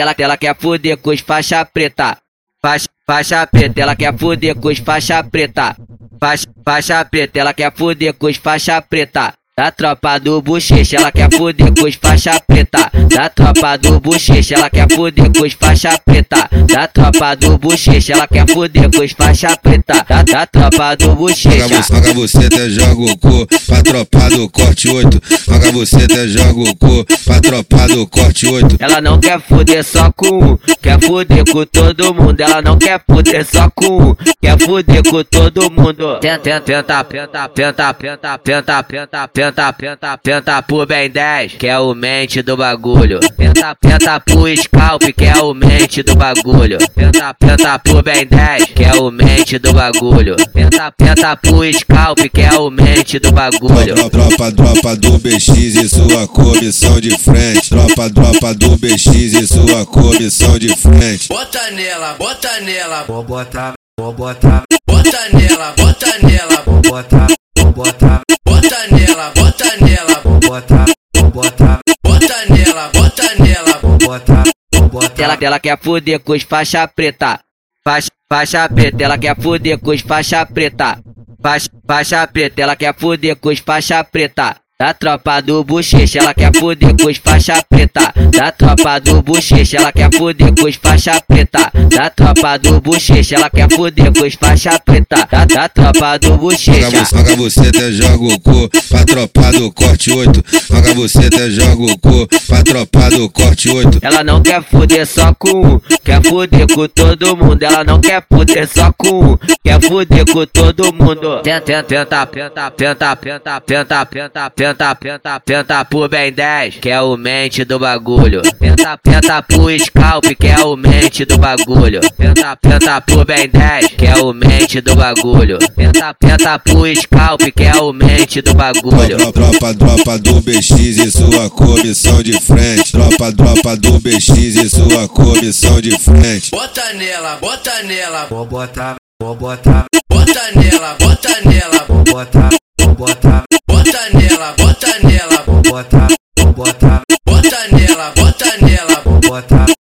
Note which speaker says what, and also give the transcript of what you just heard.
Speaker 1: ela, ela quer fuder com os faixa preta. Faixa, faixa preta, ela quer fuder com os faixa preta. Faixa, faixa preta, ela quer fuder com os faixa preta. Da tropa do bochecha, ela quer fuder com os faixa preta. Da tropa do bochecha, ela quer fuder com os faixa preta. Da tropa do bochecha, ela quer fuder com os faixa preta. Da, da tropa do bochecha.
Speaker 2: Paga você até joga o cu, pra tropa do corte 8. Paga você até joga o cu, pra tropa do corte 8.
Speaker 1: Ela não quer fuder só com um, quer fuder com todo mundo. Ela não quer fuder só com um, quer fuder com todo mundo. Tenta, tenta, tenta, tenta, tenta, tenta, tenta, tenta penta, penta, penta pro bem 10, que é o mente do bagulho. Penta, penta pro scalp, que é o mente do bagulho. Penta, penta pro bem 10, que é o mente do bagulho. Penta, penta pro scalp, que é o mente do bagulho.
Speaker 2: Tropa, tropa do BX e sua comissão de frente. Tropa, tropa do BX e sua comissão de frente.
Speaker 3: Bota nela, bota nela,
Speaker 4: vou botar, vou botar,
Speaker 3: bota nela, bota nela,
Speaker 4: botar, vou botar,
Speaker 3: bota nela, bota nela,
Speaker 4: vou botar.
Speaker 1: Ela, ela quer fuder com os faixa preta, faixa, faixa preta, ela quer fuder com os faixa preta, faixa, faixa preta, ela quer fuder com os faixa preta. Da tropa do bochecha, ela quer fuder com os faixa preta. Da tropa do bochecha, ela quer fuder com os faixa preta. Da tropa do bochecha, ela quer fuder com os faixa preta. Da, da tropa do bochecha.
Speaker 2: Paga você até joga o cu, pra tropa do corte 8. Paga você até joga o cu, pra tropa do corte 8.
Speaker 1: Ela não quer fuder só com um, quer fuder com todo mundo. Ela não quer fuder só com um, quer fuder com todo mundo. Tenta, tenta, tenta, tenta, tenta, tenta, tenta, tenta penta, penta, penta pro bem 10, que é o mente do bagulho. Penta, penta pro scalp, que é o mente do bagulho. Penta, penta pro bem 10, que é o mente do bagulho. Penta, penta pro scalp, que é o mente do bagulho.
Speaker 2: Tropa, tropa do BX e sua comissão de frente. Tropa, tropa do BX e sua comissão de frente.
Speaker 3: Bota nela, bota nela,
Speaker 4: vou botar, vou botar.
Speaker 3: Bota nela, bota nela,
Speaker 4: vou botar.
Speaker 3: Bota
Speaker 4: botar.
Speaker 3: Bota nela, bota nela,
Speaker 4: vou botar.